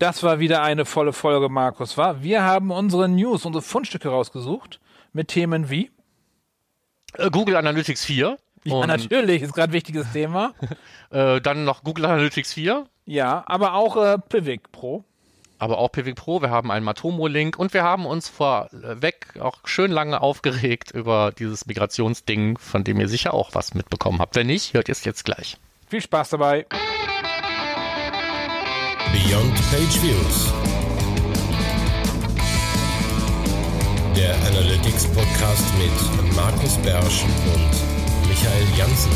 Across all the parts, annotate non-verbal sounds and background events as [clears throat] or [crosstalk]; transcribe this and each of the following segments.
Das war wieder eine volle Folge, Markus, war. Wir haben unsere News, unsere Fundstücke rausgesucht mit Themen wie Äh, Google Analytics 4. ja, natürlich, ist gerade ein wichtiges Thema. [laughs] Äh, dann noch Google Analytics 4, Ja, aber auch äh, Pivik Pro. aber auch Pivik Pro. Wir haben einen Matomo-Link und wir haben uns vorweg auch schön lange aufgeregt über dieses Migrationsding, von dem ihr sicher auch was mitbekommen habt. Wenn nicht, hört ihr es jetzt gleich. Viel Spaß dabei. Beyond Page Views. Der Analytics Podcast mit Markus Bersch und Michael Janssen.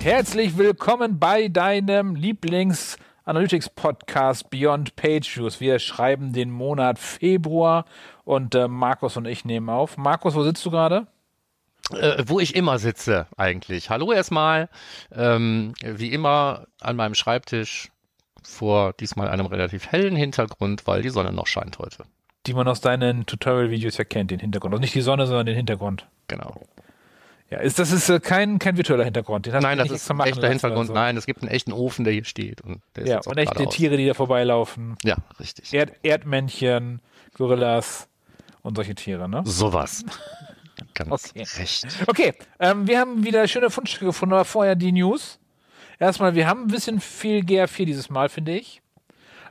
Herzlich willkommen bei deinem Lieblings Analytics Podcast Beyond Page Views. Wir schreiben den Monat Februar und äh, Markus und ich nehmen auf. Markus, wo sitzt du gerade? Äh, wo ich immer sitze eigentlich. Hallo erstmal. Ähm, wie immer an meinem Schreibtisch vor diesmal einem relativ hellen Hintergrund, weil die Sonne noch scheint heute. Die man aus deinen Tutorial-Videos ja kennt, den Hintergrund. Also nicht die Sonne, sondern den Hintergrund. Genau. Ja, ist, das ist äh, kein, kein virtueller Hintergrund. Nein, das ist ein echter Hintergrund. so. Nein, es gibt einen echten Ofen, der hier steht. Und der Ja, und echte. Tiere, die da vorbeilaufen. Ja, richtig. Erd Erdmännchen, Gorillas und solche Tiere, ne? Sowas. Ganz Okay. recht. Okay, ähm, wir haben wieder schöne Fundstücke gefunden, aber vorher die News. Erstmal, wir haben ein bisschen viel GR4 dieses Mal, finde ich.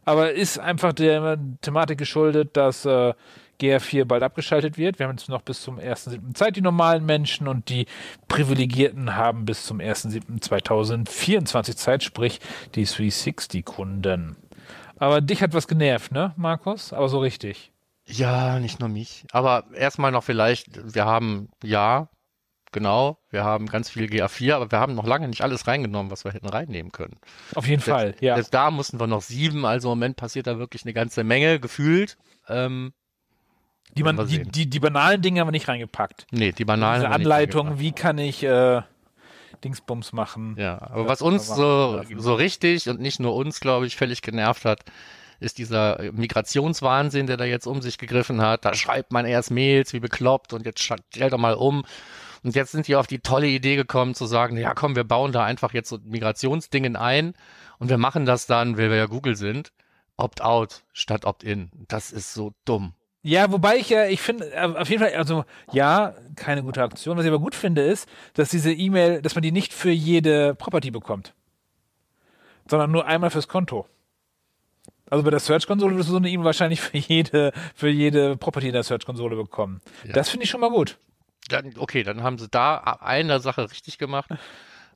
Aber ist einfach der Thematik geschuldet, dass äh, GR4 bald abgeschaltet wird. Wir haben jetzt noch bis zum 1.7. Zeit, die normalen Menschen und die Privilegierten haben bis zum 1.7.2024 Zeit, sprich die 360-Kunden. Aber dich hat was genervt, ne, Markus? Aber so richtig. Ja, nicht nur mich. Aber erstmal noch vielleicht, wir haben, ja, genau, wir haben ganz viel GA4, aber wir haben noch lange nicht alles reingenommen, was wir hätten reinnehmen können. Auf jeden Fall, ja. Selbst da mussten wir noch sieben, also im Moment passiert da wirklich eine ganze Menge, gefühlt. Ähm, Die, man, die, die, die banalen Dinge haben wir nicht reingepackt. nee, die banalen. Diese Anleitung, wie kann ich äh, Dingsbums machen. Ja, aber was uns so, so richtig und nicht nur uns, glaube ich, völlig genervt hat, ist dieser Migrationswahnsinn, der da jetzt um sich gegriffen hat. Da schreibt man erst Mails wie bekloppt und jetzt stellt doch mal um. Und jetzt sind die auf die tolle Idee gekommen zu sagen, ja komm, wir bauen da einfach jetzt so Migrationsdingen ein und wir machen das dann, weil wir ja Google sind. Opt-out statt Opt-in. Das ist so dumm. Ja, wobei ich ja, ich finde, äh, auf jeden Fall, also ja, keine gute Aktion. Was ich aber gut finde, ist, dass diese E-Mail, dass man die nicht für jede Property bekommt, sondern nur einmal fürs Konto. Also bei der Search-Konsole wirst du so eine E-Mail wahrscheinlich für jede, für jede Property in der Search-Konsole bekommen. Ja. Das finde ich schon mal gut. Dann, okay, dann haben sie da eine Sache richtig gemacht.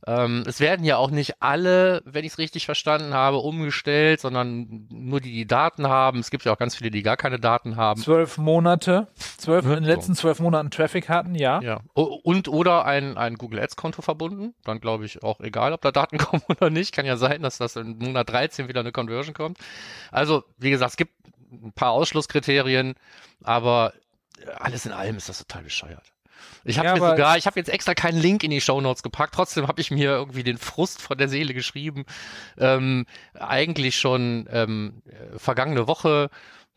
Ähm, es werden ja auch nicht alle, wenn ich es richtig verstanden habe, umgestellt, sondern nur die, die Daten haben. Es gibt ja auch ganz viele, die gar keine Daten haben. Zwölf Monate, zwölf, in den letzten zwölf Monaten Traffic hatten, ja. Ja. Und oder ein, ein Google Ads Konto verbunden. Dann glaube ich auch egal, ob da Daten [laughs] kommen oder nicht. Kann ja sein, dass das in Monat 13 wieder eine Conversion kommt. Also, wie gesagt, es gibt ein paar Ausschlusskriterien, aber alles in allem ist das total bescheuert. Ich habe Ja, mir sogar, ich habe jetzt extra keinen Link in die Shownotes gepackt, trotzdem habe ich mir irgendwie den Frust von der Seele geschrieben. Ähm, eigentlich schon ähm, äh, vergangene Woche,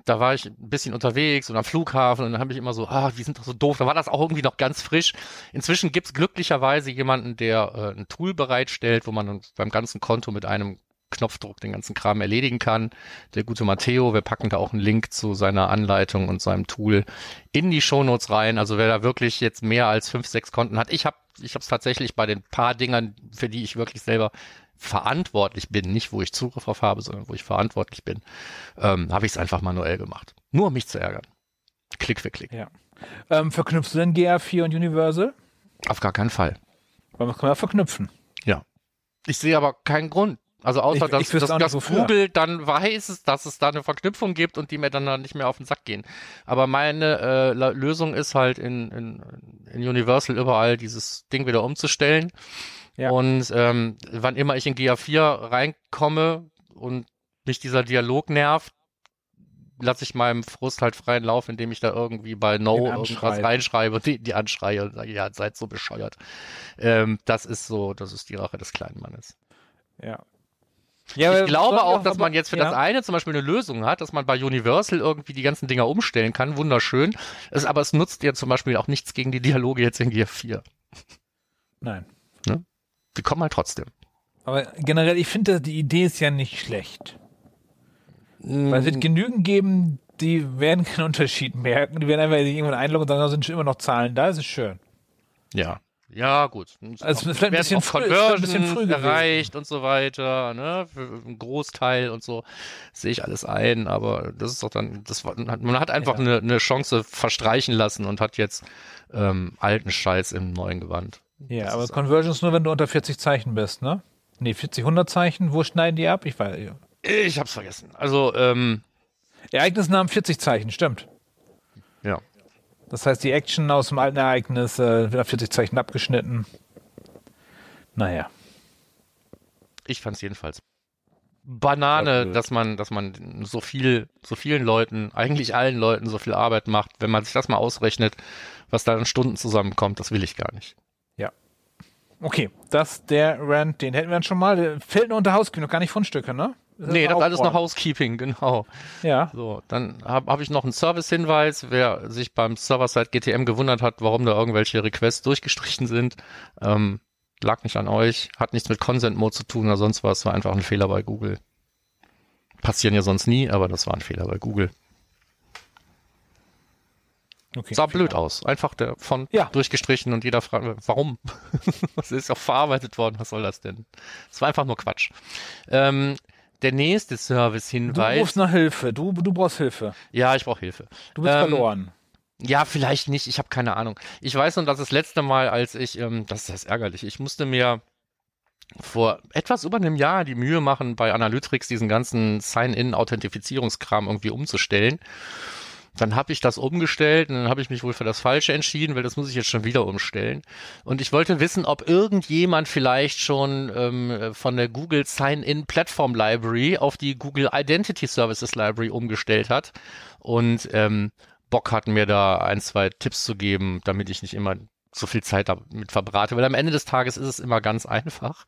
da war ich ein bisschen unterwegs und am Flughafen und dann habe ich immer so, ah, die sind doch so doof. Da war das auch irgendwie noch ganz frisch. Inzwischen gibt's glücklicherweise jemanden, der äh, ein Tool bereitstellt, wo man beim ganzen Konto mit einem Knopfdruck den ganzen Kram erledigen kann. Der gute Matteo, wir packen da auch einen Link zu seiner Anleitung und seinem Tool in die Shownotes rein. Also wer da wirklich jetzt mehr als fünf, sechs Konten hat, ich habe ich habe es tatsächlich bei den paar Dingern, für die ich wirklich selber verantwortlich bin, nicht wo ich Zugriff drauf habe, sondern wo ich verantwortlich bin, ähm, habe ich es einfach manuell gemacht. Nur um mich zu ärgern. Klick für Klick. ja. Ähm, verknüpfst du denn GR4 und Universal? Auf gar keinen Fall. Weil man kann ja verknüpfen. Ja. Ich sehe aber keinen Grund. Also außer, Ich- dass, ich wüsste dass, nicht, dass. Google dann weiß, dass es da eine Verknüpfung gibt und die mir dann nicht mehr auf den Sack gehen. Aber meine äh, Lösung ist halt in, in, in Universal überall dieses Ding wieder umzustellen. Ja. Und ähm, wann immer ich in GA4 reinkomme und mich dieser Dialog nervt, lasse ich meinem Frust halt freien Lauf, indem ich da irgendwie bei No irgendwas reinschreibe und die, die anschreie und sage, ja, seid so bescheuert. Ähm, das ist so, das ist die Rache des kleinen Mannes. Ja. Ja Ich glaube auch, dass man jetzt für ja. das eine zum Beispiel eine Lösung hat, dass man bei Universal irgendwie die ganzen Dinger umstellen kann. Wunderschön. Es, aber es nutzt ja zum Beispiel auch nichts gegen die Dialoge jetzt in Gear 4. Nein. die kommen halt trotzdem. Aber generell, ich finde, die Idee ist ja nicht schlecht. Weil es wird genügend geben, die werden keinen Unterschied merken. Die werden einfach irgendwann einloggen und sagen, da sind schon immer noch Zahlen da, das ist schön. Ja. Ja, gut. Also vielleicht ein bisschen früh- ein bisschen früh gewesen. erreicht und so weiter, ne? Für einen Großteil und so sehe ich alles ein, aber das ist doch dann, das war, man hat einfach Ja. eine, eine Chance verstreichen lassen und hat jetzt ähm, alten Scheiß im neuen Gewand. Ja, Das aber Conversion ist nur, wenn du unter 40 Zeichen bist, ne? Nee, 40, 100 Zeichen, wo schneiden die ab? Ich weiß. ja. Ich hab's vergessen. Also, ähm, Ereignisnamen 40 Zeichen, stimmt. ja. Das heißt, die Action aus dem alten Ereignis äh, wird auf 40 Zeichen abgeschnitten. Naja. Ich fand's jedenfalls Banane, Ja, dass man, dass man so viel, so vielen Leuten, eigentlich allen Leuten so viel Arbeit macht. Wenn man sich das mal ausrechnet, was da an Stunden zusammenkommt, das will ich gar nicht. Okay, das der Rant, den hätten wir dann schon mal. Der fällt nur unter Housekeeping, noch gar nicht Fundstücke, ne? Nee, das ist alles noch. Housekeeping, [laughs] genau. Ja. So, dann habe hab ich noch einen Service-Hinweis. Wer sich beim Server-Side GTM gewundert hat, warum da irgendwelche Requests durchgestrichen sind, ähm, lag nicht an euch, hat nichts mit Consent-Mode zu tun oder sonst was, war einfach ein Fehler bei Google. Passieren ja sonst nie, aber das war ein Fehler bei Google. Okay. Sah blöd aus. Einfach der Font Ja. durchgestrichen und jeder fragt, warum? [laughs] das ist auch verarbeitet worden, was soll das denn? Das war einfach nur Quatsch. Ähm, der nächste Du Service-Hinweis. rufst nach Hilfe. Du, du brauchst Hilfe. Ja, ich brauche Hilfe. Du bist Ähm, verloren. Ja, vielleicht nicht. Ich habe keine Ahnung. Ich weiß nur, dass das letzte Mal, als ich, ähm, das ist ärgerlich, ich musste mir vor etwas über einem Jahr die Mühe machen, bei Analytics diesen ganzen Sign-in-Authentifizierungskram irgendwie umzustellen. Dann habe ich das umgestellt und dann habe ich mich wohl für das Falsche entschieden, weil das muss ich jetzt schon wieder umstellen. Und ich wollte wissen, ob irgendjemand vielleicht schon ähm, von der Google Sign-in Platform Library auf die Google Identity Services Library umgestellt hat und ähm, Bock hat, mir da ein, zwei Tipps zu geben, damit ich nicht immer so viel Zeit damit verbrate. Weil am Ende des Tages ist es immer ganz einfach.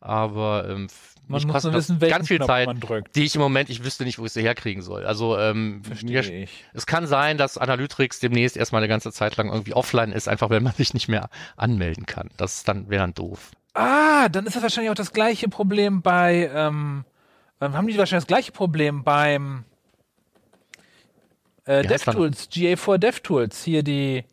Aber ähm, Man muss nur wissen, welchen ganz viel Knopf Zeit, man drückt. die ich im Moment, ich wüsste nicht, wo ich sie herkriegen soll. Also ähm, mir, ich. es kann sein, dass Analytics demnächst erstmal eine ganze Zeit lang irgendwie offline ist, einfach weil man sich nicht mehr anmelden kann. Das dann wäre dann doof. Ah, dann ist das wahrscheinlich auch das gleiche Problem bei, ähm, ähm, haben die wahrscheinlich das gleiche Problem beim äh, DevTools, GA4 DevTools, hier die,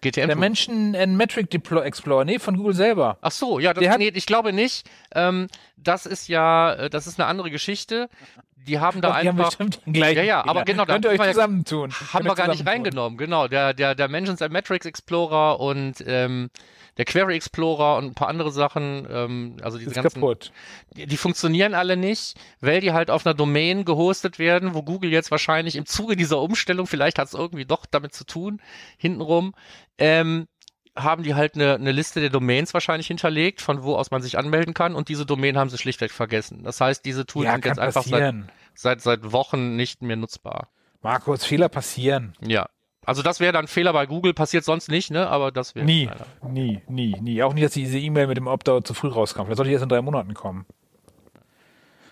GTM. der Menschen and Metric Deploy Explorer, nee, von Google selber. Ach so, ja, das, Der nee, ich glaube nicht. Ähm, das ist ja, äh, das ist eine andere Geschichte. Die haben da Doch, die haben einfach. bestimmt den gleichen Ja, ja, aber genau, da Könnt ihr euch haben zusammentun. haben wir gar nicht reingenommen, genau. Der, der, der Mentions and Metrics Explorer und ähm, der Query Explorer und ein paar andere Sachen, ähm, also diese Ist ganzen, kaputt. die, die funktionieren alle nicht, weil die halt auf einer Domain gehostet werden, wo Google jetzt wahrscheinlich im Zuge dieser Umstellung, vielleicht hat es irgendwie doch damit zu tun, hintenrum, ähm, haben die halt eine, eine Liste der Domains wahrscheinlich hinterlegt, von wo aus man sich anmelden kann und diese Domain haben sie schlichtweg vergessen. Das heißt, diese Tools Ja, sind jetzt einfach seit, seit, seit Wochen nicht mehr nutzbar. Markus, Fehler passieren. Ja. Also das wäre dann ein Fehler bei Google, passiert sonst nicht, ne? Aber das wäre Nie, nie, nie, nie. Auch nicht, dass diese E-Mail mit dem Opt-out zu früh rauskam. Vielleicht sollte die erst in drei Monaten kommen.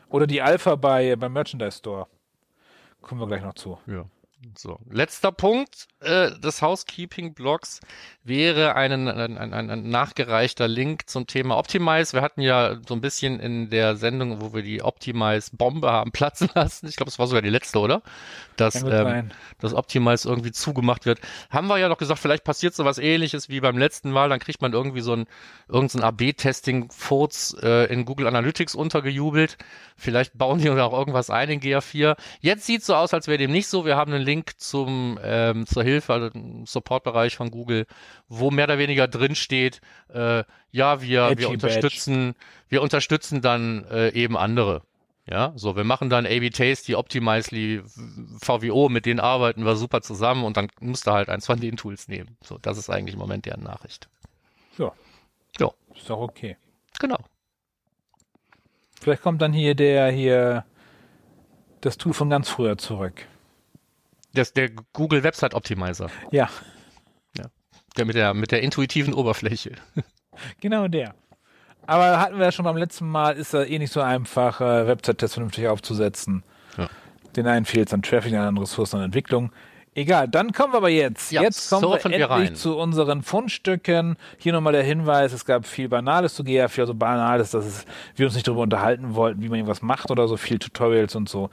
Oder die Alpha bei, beim Merchandise Store. Kommen wir gleich noch zu. Ja. So, letzter Punkt äh, des Housekeeping-Blogs wäre ein, ein, ein, ein nachgereichter Link zum Thema Optimize. Wir hatten ja so ein bisschen in der Sendung, wo wir die Optimize-Bombe haben platzen [laughs] lassen. Ich glaube, es war sogar die letzte, oder? Dass, ähm, dass Optimize irgendwie zugemacht wird. Haben wir ja noch gesagt, vielleicht passiert so was ähnliches wie beim letzten Mal, dann kriegt man irgendwie so ein irgendein AB-Testing-Furz äh, in Google Analytics untergejubelt. Vielleicht bauen die [laughs] auch irgendwas ein in GA4. Jetzt sieht so aus, als wäre dem nicht so. Wir haben einen Link zum ähm, zur Hilfe, also Support-Bereich von Google, wo mehr oder weniger drin steht, äh, ja, wir, Edgy wir unterstützen, wir unterstützen dann äh, eben andere. Ja, so, wir machen dann AB Tasty, Optimizely, VWO, mit denen arbeiten wir super zusammen und dann musst du halt eins von den Tools nehmen. So, das ist eigentlich im Moment deren Nachricht. Ja. Ja. Ist doch okay. Genau. Vielleicht kommt dann hier der hier das Tool von ganz früher zurück. Das der Google Website Optimizer, Ja, der mit der mit der intuitiven Oberfläche. genau der. Aber hatten wir ja schon beim letzten Mal, ist da eh nicht so einfach, äh, Website-Tests vernünftig aufzusetzen. Ja. Den einen fehlt es an Traffic, den anderen Ressourcen an Entwicklung. Egal, dann kommen wir aber jetzt. Ja, jetzt kommen wir wir endlich rein. zu unseren Fundstücken. Hier nochmal der Hinweis, es gab viel Banales zu GA4, also Banales, dass es, wir uns nicht darüber unterhalten wollten, wie man irgendwas macht oder so, viel Tutorials und so.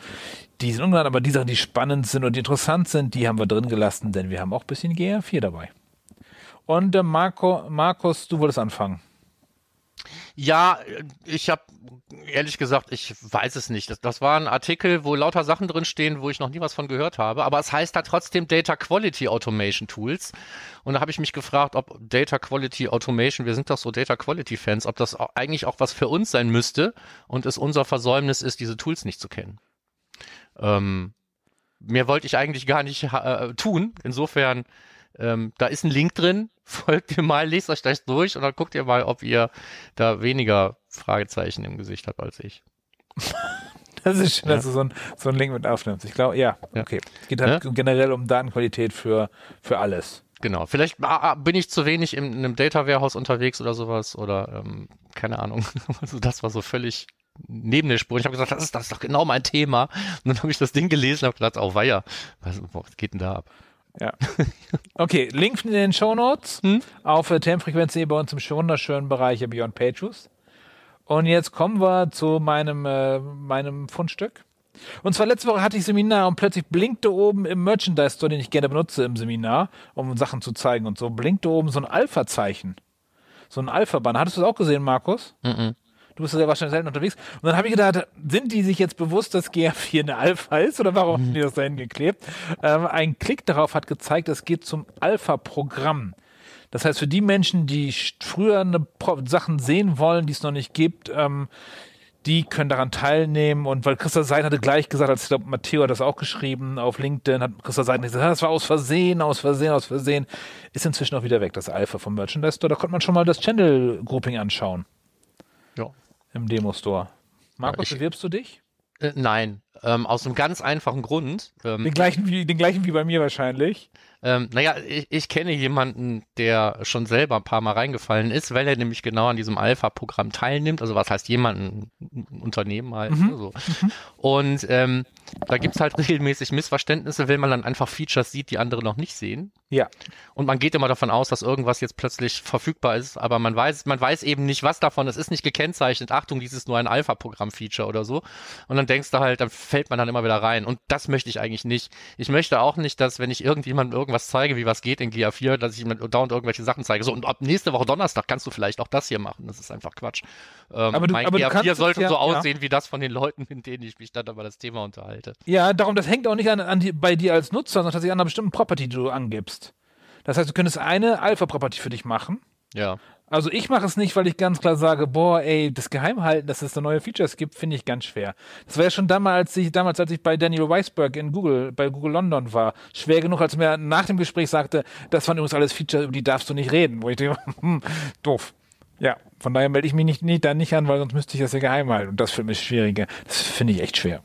Die sind ungenannt, aber die Sachen, die spannend sind und die interessant sind, die haben wir drin gelassen, denn wir haben auch ein bisschen GA4 dabei. Und äh, Marco, Markus, du wolltest anfangen. Ja, ich habe ehrlich gesagt, ich weiß es nicht. Das, das war ein Artikel, wo lauter Sachen drin stehen, wo ich noch nie was von gehört habe. Aber es heißt da trotzdem Data Quality Automation Tools. Und da habe ich mich gefragt, ob Data Quality Automation, wir sind doch so Data Quality Fans, ob das auch, eigentlich auch was für uns sein müsste und es unser Versäumnis ist, diese Tools nicht zu kennen. Ähm, mehr wollte ich eigentlich gar nicht äh, tun. Insofern, ähm, da ist ein Link drin. [laughs] Folgt ihr mal, lest euch das durch und dann guckt ihr mal, ob ihr da weniger Fragezeichen im Gesicht habt als ich. [laughs] Das ist schön, Ja. dass du so ein, so ein Link mit aufnimmst. Ich glaube, ja, Ja. okay. Es geht halt generell um Datenqualität für, für alles. Genau. Vielleicht ah, ah, bin ich zu wenig in, einem Data Warehouse unterwegs oder sowas oder ähm, keine Ahnung. [laughs] Also das war so völlig neben der Spur. Ich habe gesagt, das ist, das ist doch genau mein Thema. Und dann habe ich das Ding gelesen und habe gedacht, oh weia, was, was geht denn da ab? Ja. [laughs] Okay, Link in den Show Notes Hm? auf äh, bei uns im wunderschönen Bereich Beyond Pages. Und jetzt kommen wir zu meinem, äh, meinem Fundstück. Und zwar letzte Woche hatte ich Seminar und plötzlich blinkte oben im Merchandise Store, den ich gerne benutze im Seminar, um Sachen zu zeigen und so, blinkte oben so ein Alpha-Zeichen. So ein Alpha-Banner. Hattest du das auch gesehen, Markus? Mhm. Du bist ja wahrscheinlich selten unterwegs. Und dann habe ich gedacht, sind die sich jetzt bewusst, dass GA4 eine Alpha ist oder warum haben die das dahin geklebt? Ähm, ein Klick darauf hat gezeigt, es geht zum Alpha-Programm. Das heißt, für die Menschen, die früher eine Sachen sehen wollen, die es noch nicht gibt, ähm, die können daran teilnehmen. Und weil Christa Seid hatte gleich gesagt, als ich glaube, Matteo hat das auch geschrieben auf LinkedIn, hat Christa Seid gesagt, "Ah, das war aus Versehen, aus Versehen, aus Versehen. Ist inzwischen auch wieder weg, das Alpha vom Merchandise Store. Da konnte man schon mal das Channel Grouping anschauen Ja. Im Demo-Store. Markus, ich- bewirbst du dich? Äh, nein, ähm, aus einem ganz einfachen Grund. Ähm, Den gleichen wie, den gleichen wie bei mir wahrscheinlich. Ähm, naja, ich, ich kenne jemanden, der schon selber ein paar Mal reingefallen ist, weil er nämlich genau an diesem Alpha-Programm teilnimmt. Also was heißt jemanden, ein Unternehmen halt. Mhm. Ne, so. Und ähm, da gibt's halt regelmäßig Missverständnisse, wenn man dann einfach Features sieht, die andere noch nicht sehen. Ja. Und man geht immer davon aus, dass irgendwas jetzt plötzlich verfügbar ist, aber man weiß, man weiß eben nicht, was davon. Es ist nicht gekennzeichnet. Achtung, dies ist nur ein Alpha-Programm-Feature oder so. Und dann denkst du halt, dann fällt man dann immer wieder rein. Und das möchte ich eigentlich nicht. Ich möchte auch nicht, dass wenn ich irgendjemandem irgendwas zeige, wie was geht in GA4, dass ich ihm dauernd irgendwelche Sachen zeige. So, und ab nächste Woche Donnerstag kannst du vielleicht auch das hier machen. Das ist einfach Quatsch. Ähm, Aber du- mein aber du kannst GA4 es sollte ja- so ja. aussehen wie das von den Leuten, [laughs] mit denen ich mich dann über das Thema unterhalte. Ja, darum, das hängt auch nicht an, an die, bei dir als Nutzer, sondern tatsächlich an einer bestimmten Property, die du angibst. Das heißt, du könntest eine Alpha-Property für dich machen. Ja. Also ich mache es nicht, weil ich ganz klar sage, boah, ey, das Geheimhalten, dass es da neue Features gibt, finde ich ganz schwer. Das war ja schon damals, als ich, damals, als ich bei Daniel Weisberg in Google, bei Google London war, schwer genug, als er mir nach dem Gespräch sagte, das waren übrigens alles Features, über die darfst du nicht reden. Wo ich denke, [laughs] hm, doof. Ja, von daher melde ich mich nicht, nicht, da nicht an, weil sonst müsste ich das ja geheim halten. Und das für mich schwieriger. Das finde ich echt schwer.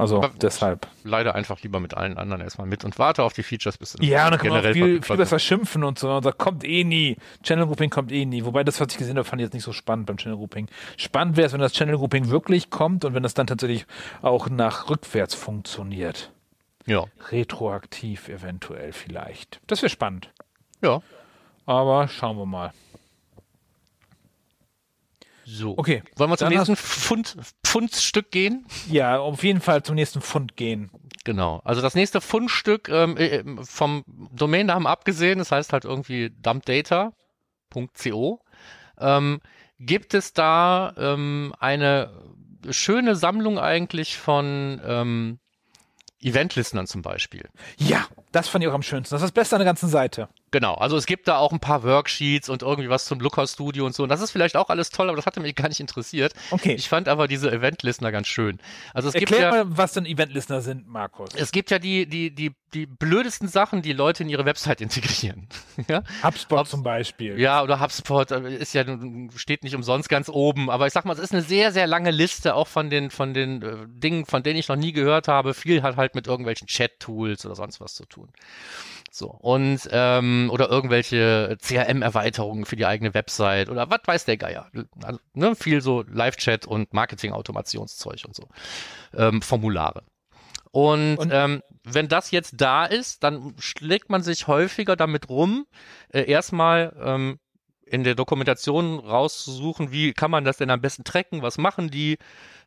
Also Aber- deshalb. Leider einfach lieber mit allen anderen erstmal mit und warte auf die Features, bis Ja, und dann kann man auch viel, viel besser schimpfen und so. Und sagt, kommt eh nie. Channel Grouping kommt eh nie. Wobei das, was ich gesehen habe, fand ich jetzt nicht so spannend beim Channel Grouping. Spannend wäre es, wenn das Channel Grouping wirklich kommt und wenn das dann tatsächlich auch nach rückwärts funktioniert. Ja. Retroaktiv eventuell vielleicht. Das wäre spannend. Ja. Aber schauen wir mal. So. Okay. Wollen wir zum nächsten Pfund, Pfundstück gehen? Ja, auf jeden Fall zum nächsten Fund gehen. Genau. Also das nächste Fundstück ähm, äh, vom Domainnamen abgesehen, das heißt halt irgendwie dumpdata.co, ähm, gibt es da ähm, eine schöne Sammlung eigentlich von ähm, Event-Listenern zum Beispiel. Ja, das fand ich auch am schönsten. Das ist das Beste an der ganzen Seite. Genau, also es gibt da auch ein paar Worksheets und irgendwie was zum Looker Studio und so. Und das ist vielleicht auch alles toll, aber das hatte mich gar nicht interessiert. Okay. Ich fand aber diese Event-Listener ganz schön. Also es gibt Erklär ja, mal, was denn Event-Listener sind, Markus. es gibt ja die, die, die, die blödesten Sachen, die Leute in ihre Website [laughs] integrieren. ja? HubSpot Hubs- zum Beispiel. ja, oder HubSpot äh, ist ja, steht nicht umsonst ganz oben. Aber ich sag mal, es ist eine sehr, sehr lange Liste auch von den, von den äh, Dingen, von denen ich noch nie gehört habe. Viel hat halt mit irgendwelchen Chat-Tools oder sonst was zu tun. So, und ähm, oder irgendwelche CRM-Erweiterungen für die eigene Website oder was weiß der Geier. Also, ne, viel so Live-Chat und Marketing-Automationszeug und so. Ähm, Formulare. Und, Und- ähm, wenn das jetzt da ist, dann schlägt man sich häufiger damit rum, äh, erstmal ähm, in der Dokumentation rauszusuchen, wie kann man das denn am besten tracken, was machen die,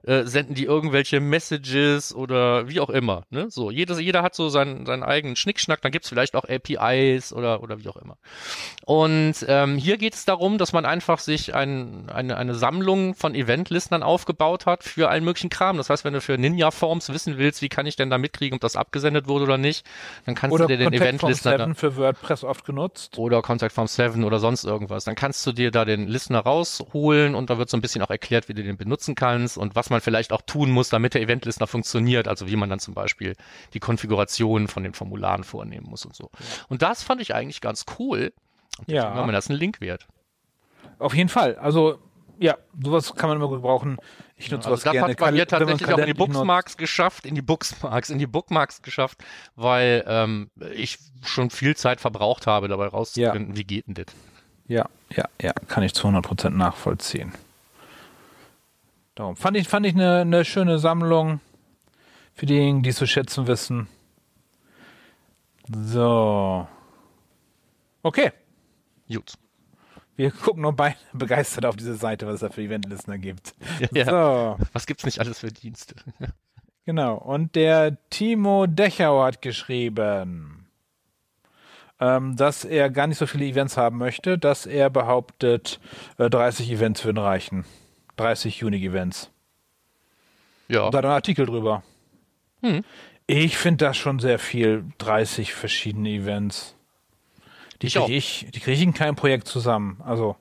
äh, senden die irgendwelche Messages oder wie auch immer. Ne? So, jedes, jeder hat so seinen, seinen eigenen Schnickschnack, dann gibt's vielleicht auch APIs oder, oder wie auch immer. Und ähm, hier geht es darum, dass man einfach sich ein, eine, eine Sammlung von Eventlistern aufgebaut hat für allen möglichen Kram. Das heißt, wenn du für Ninja Forms wissen willst, wie kann ich denn da mitkriegen, ob das abgesendet wurde oder nicht, dann kannst Oder du dir den Eventlistener 7 für WordPress oft genutzt. oder Contact Form 7 oder sonst irgendwas. Dann kannst du dir da den Listener rausholen und da wird so ein bisschen auch erklärt, wie du den benutzen kannst und was man vielleicht auch tun muss, damit der Eventlistener funktioniert. Also wie man dann zum Beispiel die Konfiguration von den Formularen vornehmen muss und so. Und das fand ich eigentlich ganz cool. Ja. war mir das ein Link wert. Auf jeden Fall. Also, ja, sowas kann man immer gebrauchen. Ich nutze Also sowas das gerne. hat bei mir wenn man tatsächlich auch in die. Bookmarks geschafft, in die Bookmarks, in die Bookmarks geschafft, weil ähm, ich schon viel Zeit verbraucht habe, dabei rauszufinden, wie geht denn das. Ja, ja, ja, kann ich zu 100% nachvollziehen. Darum fand ich, fand ich eine, eine schöne Sammlung für diejenigen, die es zu schätzen wissen. So. Okay. Gut. Wir gucken nur beide [laughs] begeistert auf diese Seite, was es da für Eventlisten gibt. Ja. So, Was gibt's nicht alles für Dienste? [laughs] genau. Und der Timo Dechau hat geschrieben, ähm, dass er gar nicht so viele Events haben möchte, dass er behauptet, äh, 30 Events würden reichen. 30 Unique Events. Ja. Und da hat einen Artikel drüber. Hm. Ich finde das schon sehr viel. 30 verschiedene Events. Die kriege ich, die kriege ich in keinem Projekt zusammen. Also,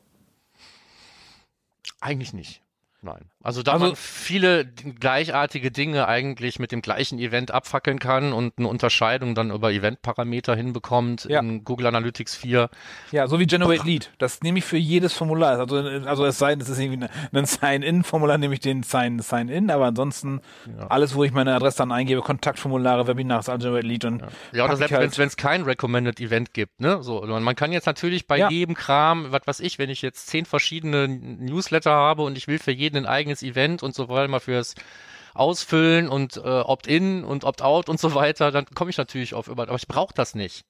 Eigentlich nicht. Nein. Also da Also- man viele gleichartige Dinge eigentlich mit dem gleichen Event abfackeln kann und eine Unterscheidung dann über Eventparameter hinbekommt Ja. in Google Analytics 4. ja, so wie Generate Lead. Das nehme ich für jedes Formular. Also, also es sei denn, es ist irgendwie ein- Sign-In-Formular, nehme ich den Sign- Sign-In, aber ansonsten Ja. alles, wo ich meine Adresse dann eingebe, Kontaktformulare, Webinars, also Generate Lead und Ja, oder selbst halt- wenn es kein Recommended Event gibt, ne? So, man kann jetzt natürlich bei jedem Kram, was weiß ich, wenn ich jetzt zehn verschiedene Newsletter habe und ich will für jeden ein eigenes Event und so weiter mal fürs Ausfüllen und äh, Opt-in und Opt-out und so weiter, dann komme ich natürlich auf über, aber ich brauche das nicht.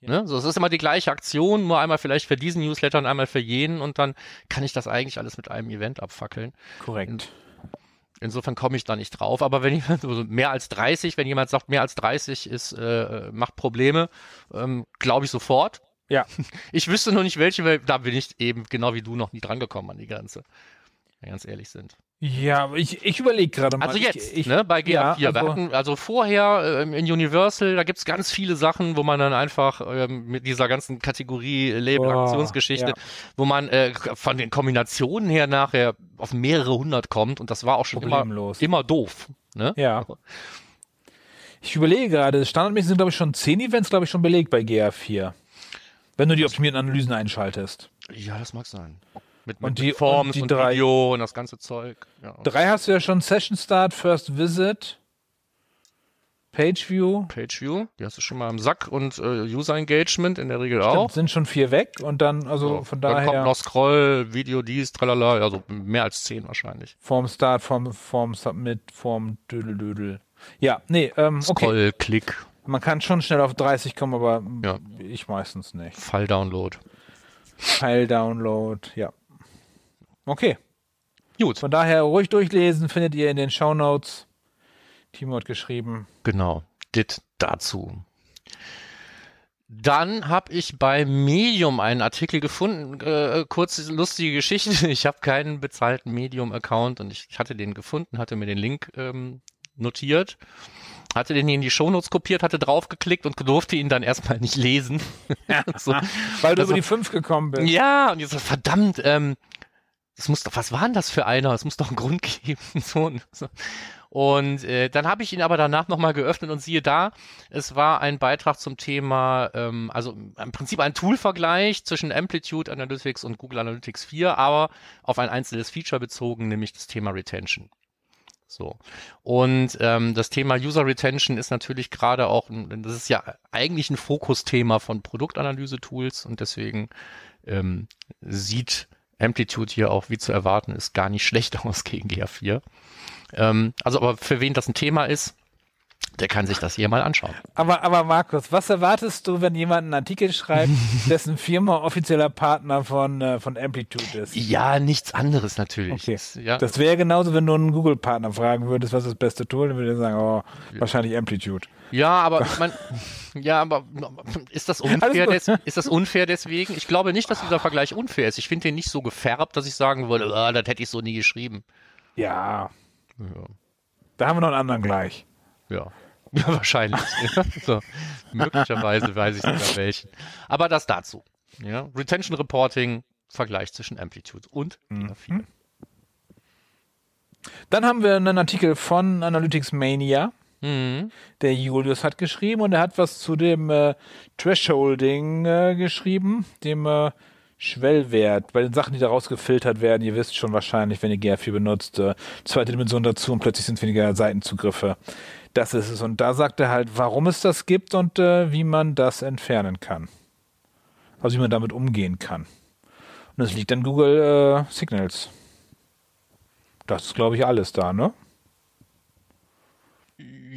Ne? So, es ist immer die gleiche Aktion, nur einmal vielleicht für diesen Newsletter und einmal für jenen und dann kann ich das eigentlich alles mit einem Event abfackeln. korrekt. Insofern komme ich da nicht drauf. Aber wenn jemand [laughs] also mehr als 30, wenn jemand sagt, mehr als 30 ist, äh, macht Probleme, ähm, glaube ich sofort. Ja. [laughs] Ich wüsste nur nicht welche, weil da bin ich eben genau wie du noch nie drangekommen an die Grenze. Wenn wir ganz ehrlich sind. Ja, ich, ich überlege gerade mal. Also Ich- jetzt, ich, ne, bei GA4. ja, also- hatten, also vorher ähm, in Universal, da gibt's ganz viele Sachen, wo man dann einfach ähm, mit dieser ganzen Kategorie Label Boah, Aktionsgeschichte, ja. wo man äh, von den Kombinationen her nachher auf mehrere hundert kommt und das war auch schon immer, Problemlos. immer doof. Ne? Ja. Ich überlege gerade, standardmäßig sind, glaube ich, schon 10 Events, glaube ich, schon belegt bei GA4. Wenn du die optimierten Analysen einschaltest. Ja, das mag sein. Mit, Und mit die- Forms und die und, drei- Video und das ganze Zeug. Ja. Drei hast du ja schon Session Start, First Visit, Page View. Page View, die hast du schon mal im Sack und äh, User Engagement in der Regel Stimmt, auch. sind schon vier weg und dann, also So, von dann kommt daher noch Scroll, Video, dies, tralala, also mehr als zehn wahrscheinlich. Form Start, Form, Form Submit, Form Dödeldödel. Ja, nee, ähm, okay. Scroll, Klick, Man kann schon schnell auf 30 kommen, aber Ja. ich meistens nicht. File-Download. File-Download, ja. Okay. Gut, Von daher ruhig durchlesen, findet ihr in den Shownotes. Timo hat geschrieben. genau. Dit dazu. Dann habe ich bei Medium einen Artikel gefunden. Äh, kurz lustige Geschichte. [laughs] Ich habe keinen bezahlten Medium-Account und ich hatte den gefunden, hatte mir den Link ähm, notiert, hatte den hier in die Shownotes kopiert, hatte draufgeklickt und durfte ihn dann erstmal nicht lesen. [laughs] [laughs] so. Weil du Also- über die 5 gekommen bist. Ja, und ich so, verdammt, ähm, das muss doch, was war denn das für einer? Es muss doch einen Grund [laughs] geben. So, so. Und äh, dann habe ich ihn aber danach nochmal geöffnet und siehe da, es war ein Beitrag zum Thema, ähm, also im Prinzip ein Tool-Vergleich zwischen Amplitude Analytics und Google Analytics 4, aber auf ein einzelnes Feature bezogen, nämlich das Thema Retention. So. Und ähm, das Thema User Retention ist natürlich gerade auch, ein, das ist ja eigentlich ein Fokusthema von Produktanalyse-Tools und deswegen ähm, sieht Amplitude hier auch, wie zu erwarten ist, gar nicht [laughs] schlecht aus gegen GA4. Ähm, also aber für wen das ein Thema ist, der kann sich das hier mal anschauen. Aber, aber Markus, was erwartest du, wenn jemand einen Artikel schreibt, [laughs] dessen Firma offizieller Partner von, äh, von Amplitude ist? Ja, nichts anderes natürlich. Okay. Das, ja. Das wäre genauso, wenn du einen Google-Partner fragen würdest, was ist das beste Tool, dann würde er sagen, oh, wahrscheinlich Amplitude. ja, aber [laughs] ich mein, ja, aber ist das unfair? Des, ist das unfair deswegen? Ich glaube nicht, dass dieser Vergleich unfair ist. Ich finde den nicht so gefärbt, dass ich sagen würde, ah, das hätte ich so nie geschrieben. Ja, Ja. da haben wir noch einen anderen gleich. Ja. [laughs] Wahrscheinlich. ja. so. Möglicherweise weiß ich sogar welchen. Aber das dazu. Ja. Retention Reporting, Vergleich zwischen Amplitude und Mhm. GA4. Dann haben wir einen Artikel von Analytics Mania. Mhm. Der Julius hat geschrieben und er hat was zu dem äh, Thresholding äh, geschrieben, dem äh, Schwellwert, bei den Sachen, die da rausgefiltert werden. Ihr wisst schon wahrscheinlich, wenn ihr GR4 benutzt, äh, zweite Dimension dazu und plötzlich sind weniger Seitenzugriffe. Das ist es. Und da sagt er halt, warum es das gibt und äh, wie man das entfernen kann. Also wie man damit umgehen kann. Und das liegt an Google äh, Signals. Das ist, glaube ich, alles da, ne?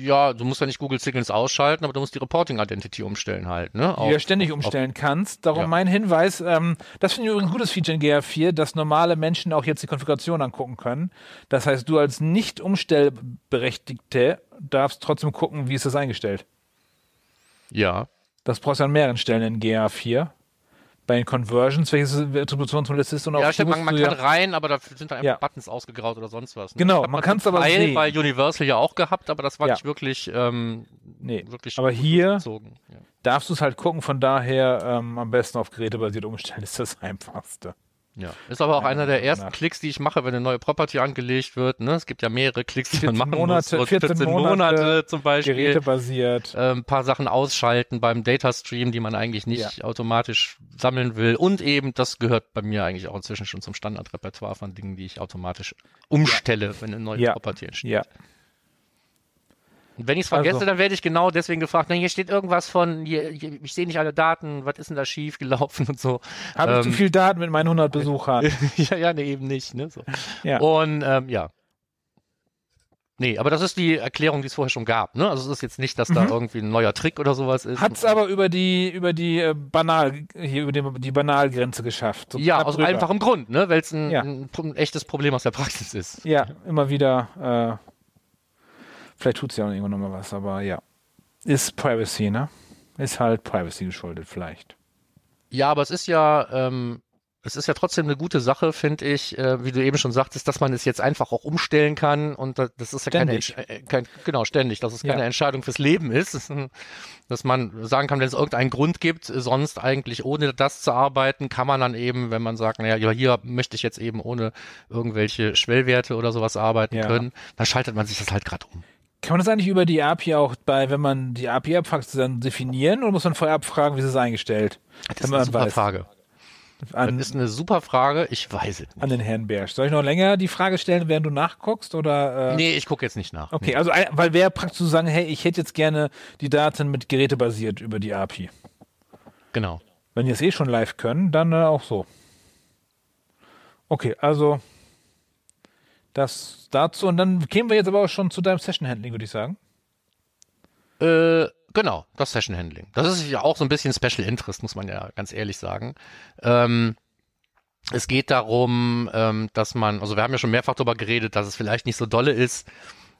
Ja, du musst ja nicht Google Signals ausschalten, aber du musst die Reporting Identity umstellen halt, ne? die du ja ständig umstellen kannst. Darum Ja. mein Hinweis, ähm, das finde ich übrigens ein gutes Feature in GR4, dass normale Menschen auch jetzt die Konfiguration angucken können. Das heißt, du als nicht umstellberechtigte darfst trotzdem gucken, wie ist das eingestellt. Ja. Das brauchst du an mehreren Stellen in GR4. Bei den Conversions, welches Attributionsmodell es ist und auch Ja, stimmt, man, man kann rein, aber da sind dann einfach Ja. Buttons ausgegraut oder sonst was. Ne? Genau, man kann's zum aber Teil sehen. bei Universal ja auch gehabt, aber das war Ja. nicht wirklich, ähm, Nee, wirklich aber hier gezogen. Ja. darfst du es halt gucken, von daher ähm, am besten auf gerätebasiert umstellen, [laughs] ist das einfachste. Ja. Ist aber auch einer der ersten nach. Klicks, die ich mache, wenn eine neue Property angelegt wird. Ne? Es gibt ja mehrere Klicks, die man 14 machen Monate- muss. 14 Monate zum Beispiel. Gerätebasiert. Äh, ein paar Sachen ausschalten beim Datastream, die man eigentlich nicht automatisch sammeln will. Und eben, das gehört bei mir eigentlich auch inzwischen schon zum Standardrepertoire von Dingen, die ich automatisch umstelle, wenn eine neue Ja. Property entsteht. Ja. Wenn ich es Also- vergesse, dann werde ich genau deswegen gefragt, na, hier steht irgendwas von, hier, hier, ich sehe nicht alle Daten, was ist denn da schief gelaufen und so. Habe ich Ähm, zu viel Daten mit meinen 100 [laughs] Besuchern? ja, ja, nee, eben nicht. Ne? So. Ja. Und ähm, ja. Nee, aber das ist die Erklärung, die es vorher schon gab. Ne? Also es ist jetzt nicht, dass da Mhm. irgendwie ein neuer Trick oder sowas ist. Hat's aber über die über die äh, banal hier über die, die Banalgrenze geschafft. So ja, aus drüber. einfachem Grund, ne? weil es ein, Ja. ein, ein echtes Problem aus der Praxis ist. Ja, immer wieder. Äh, vielleicht tut's ja auch irgendwann nochmal was, aber ja, ist Privacy, ne? Ist halt Privacy geschuldet, vielleicht. Ja, aber es ist ja, ähm, es ist ja trotzdem eine gute Sache, finde ich, äh, wie du eben schon sagtest, dass man es jetzt einfach auch umstellen kann und da- das ist ja keine, Ständig. Entsch- äh, kein, genau, ständig, dass es keine Ja. Entscheidung fürs Leben ist, Das [laughs] dass man sagen kann, wenn es irgendeinen Grund gibt, sonst eigentlich ohne das zu arbeiten, kann man dann eben, wenn man sagt, naja, ja, hier möchte ich jetzt eben ohne irgendwelche Schwellwerte oder sowas arbeiten Ja. können, dann schaltet man sich das halt gerade um. Kann man das eigentlich über die API auch bei, wenn man die API abfragt, dann definieren oder muss man vorher abfragen, wie ist es eingestellt? Das ist eine super weiß. Frage. An, Das ist eine super Frage, ich weiß es nicht. an den Herrn Bersch. Soll ich noch länger die Frage stellen, während du nachguckst? Oder, äh, Nee, ich gucke jetzt nicht nach. Okay, also ein- weil wäre praktisch zu sagen, hey, ich hätte jetzt gerne die Daten mit Geräte basiert über die API. Genau. Wenn die es eh schon live können, dann äh, auch so. Okay, also das dazu. Und dann kämen wir jetzt aber auch schon zu deinem Session Handling, würde ich sagen. Äh, genau, das Session Handling. Das ist ja auch so ein bisschen Special Interest, muss man ja ganz ehrlich sagen. Ähm, es geht darum, ähm, dass man, also wir haben ja schon mehrfach darüber geredet, dass es vielleicht nicht so dolle ist,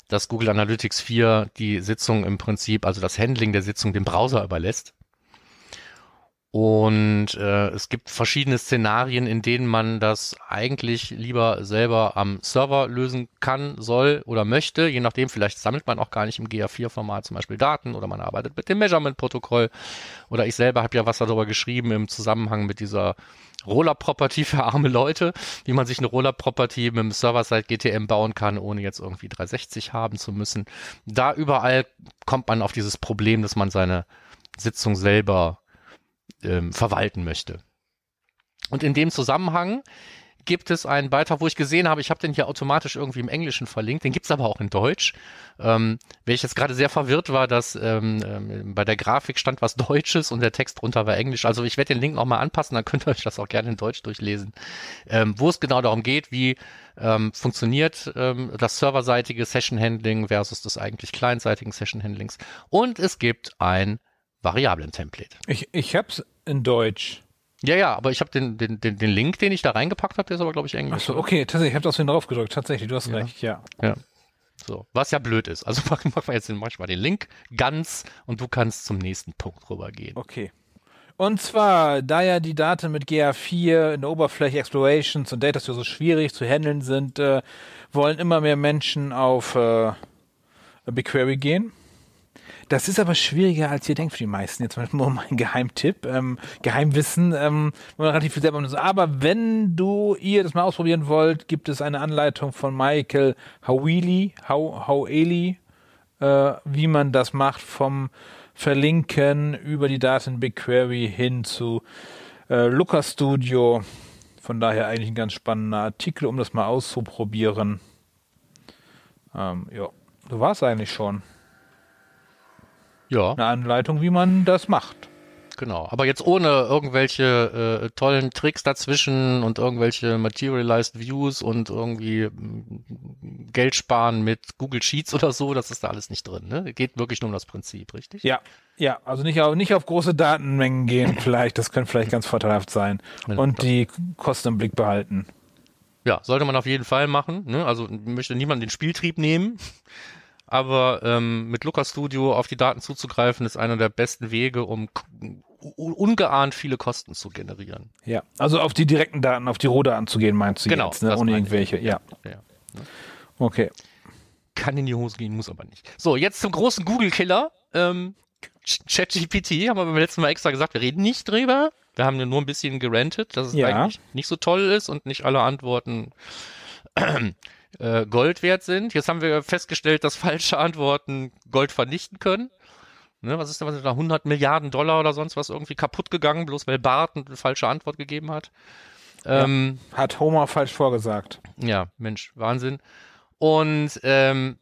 dass Google Analytics 4 die Sitzung im Prinzip, also das Handling der Sitzung dem Browser überlässt. Und äh, es gibt verschiedene Szenarien, in denen man das eigentlich lieber selber am Server lösen kann, soll oder möchte. Je nachdem, vielleicht sammelt man auch gar nicht im GA4-Format zum Beispiel Daten oder man arbeitet mit dem Measurement-Protokoll. Oder ich selber habe ja was darüber geschrieben im Zusammenhang mit dieser Roller-Property für arme Leute, wie man sich eine Roller-Property mit dem Server-Side GTM bauen kann, ohne jetzt irgendwie 360 haben zu müssen. Da überall kommt man auf dieses Problem, dass man seine Sitzung selber ähm, verwalten möchte. Und in dem Zusammenhang gibt es einen Beitrag, wo ich gesehen habe, ich habe den hier automatisch irgendwie im Englischen verlinkt, den gibt es aber auch in Deutsch. Ähm, jetzt gerade sehr verwirrt war, dass ähm, ähm, bei der Grafik stand was Deutsches und der Text drunter war Englisch. Also ich werde den Link nochmal anpassen, dann könnt ihr euch das auch gerne in Deutsch durchlesen. Ähm, wo es genau darum geht, wie ähm, funktioniert ähm, das serverseitige Session Handling versus des eigentlich clientseitigen Session Handlings. Und es gibt ein Variablen-Template. Ich, ich hab's in Deutsch. Ja, ja, aber ich habe den, den, den, den Link, den ich da reingepackt habe, der ist aber, glaube ich, Englisch. Achso, okay, tatsächlich, ich habe das drauf gedrückt. Tatsächlich, du hast Ja. recht, ja. Ja. So, was ja blöd ist. Also [laughs] mach, mach mal jetzt den, mach mal den Link ganz und du kannst zum nächsten Punkt rübergehen. Okay. Und zwar, da ja die Daten mit GA4 in der Oberfläche Explorations und Data so schwierig zu handeln sind, äh, wollen immer mehr Menschen auf äh, BigQuery gehen. Das ist aber schwieriger, als ihr denkt für die meisten. Jetzt mal mein Geheimtipp, ähm, Geheimwissen, ähm, relativ viel selber benutzt. Aber wenn du ihr das mal ausprobieren wollt, gibt es eine Anleitung von Michael Hawili, Haweli, äh, wie man das macht vom Verlinken über die Daten BigQuery hin zu äh, Looker Studio. Von daher eigentlich ein ganz spannender Artikel, um das mal auszuprobieren. Ähm, ja, du warst eigentlich schon. Ja, Eine Anleitung, wie man das macht. genau. Aber jetzt ohne irgendwelche äh, tollen Tricks dazwischen und irgendwelche Materialized Views und irgendwie mm, Geld sparen mit Google Sheets oder so, das ist da alles nicht drin. Ne? Geht wirklich nur um das Prinzip, richtig? Ja, ja, also nicht auf, nicht auf große Datenmengen gehen, [clears throat] vielleicht. Das könnte vielleicht ganz vorteilhaft sein. Und die Kosten im Blick behalten. Ja, sollte man auf jeden Fall machen. Ne? Also möchte niemand den Spieltrieb nehmen. Aber ähm, mit Looker Studio auf die Daten zuzugreifen, ist einer der besten Wege, um ungeahnt viele Kosten zu generieren. Ja, also auf die direkten Daten, auf die Rohdaten zu gehen, meinst du Genau, jetzt, ne? ohne irgendwelche. Ja, Ja. okay. Kann in die Hose gehen, muss aber nicht. So, jetzt zum großen Google-Killer. Ähm, Ch- ChatGPT haben wir beim letzten Mal extra gesagt, wir reden nicht drüber. Wir haben nur ein bisschen gerantet, dass es Ja. eigentlich nicht so toll ist und nicht alle Antworten äh, Gold wert sind. Jetzt haben wir festgestellt, dass falsche Antworten Gold vernichten können. Ne, was ist denn, was ist da 100 Milliarden Dollar oder sonst was irgendwie kaputt gegangen, bloß weil Bart eine falsche Antwort gegeben hat. Ähm, Hat Homer falsch vorgesagt. ja, Mensch, Wahnsinn. Und ähm,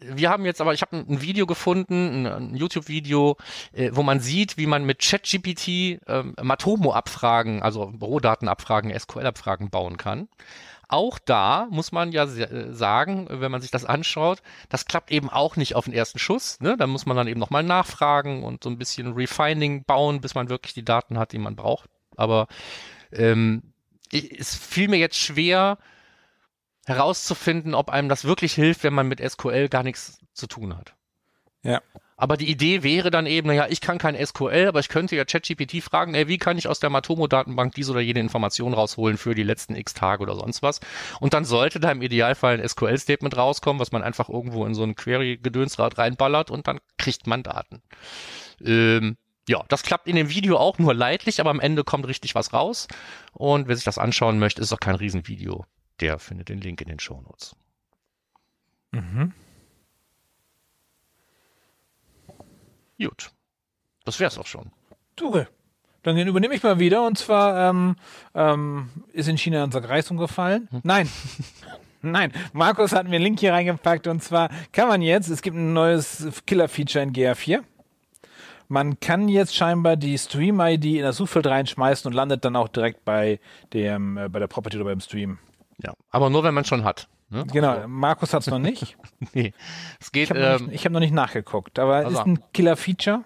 wir haben jetzt aber, ich habe ein, Video gefunden, ein, ein YouTube-Video, äh, wo man sieht, wie man mit ChatGPT ähm, Matomo-Abfragen, also Rohdatenabfragen, SQL-Abfragen bauen kann. Auch da muss man ja äh, sagen, wenn man sich das anschaut, das klappt eben auch nicht auf den ersten Schuss. Ne? Da muss man dann eben nochmal nachfragen und so ein bisschen Refining bauen, bis man wirklich die Daten hat, die man braucht. Aber ähm, es fiel mir jetzt schwer, herauszufinden, ob einem das wirklich hilft, wenn man mit SQL gar nichts zu tun hat. Ja. Aber die Idee wäre dann eben, naja, ich kann kein SQL, aber ich könnte ja ChatGPT fragen, ey, wie kann ich aus der Matomo-Datenbank diese oder jene Information rausholen für die letzten x Tage oder sonst was? Und dann sollte da im Idealfall ein SQL-Statement rauskommen, was man einfach irgendwo in so ein Query-Gedönsrad reinballert und dann kriegt man Daten. Ähm, ja, das klappt in dem Video auch nur leidlich, aber am Ende kommt richtig was raus. Und wer sich das anschauen möchte, ist auch kein Riesenvideo. Der findet den Link in den Shownotes. Mhm. Gut. Das wär's auch schon. Du, dann übernehme ich mal wieder und zwar ähm, ähm, ist in China unser Kreis umgefallen. Nein. [laughs] Nein, Markus hat mir einen Link hier reingepackt und zwar kann man jetzt, es gibt ein neues Killer-Feature in GA4. Man kann jetzt scheinbar die Stream-ID in das Suchfeld reinschmeißen und landet dann auch direkt bei dem, äh, bei der Property oder beim Stream. Ja. Aber nur, wenn man schon hat. Ne? Genau, Markus hat es noch nicht. [laughs] Nee. Es Ich geht, habe noch, ähm, nicht- ich hab noch nicht nachgeguckt, aber Also- ist ein Killer-Feature.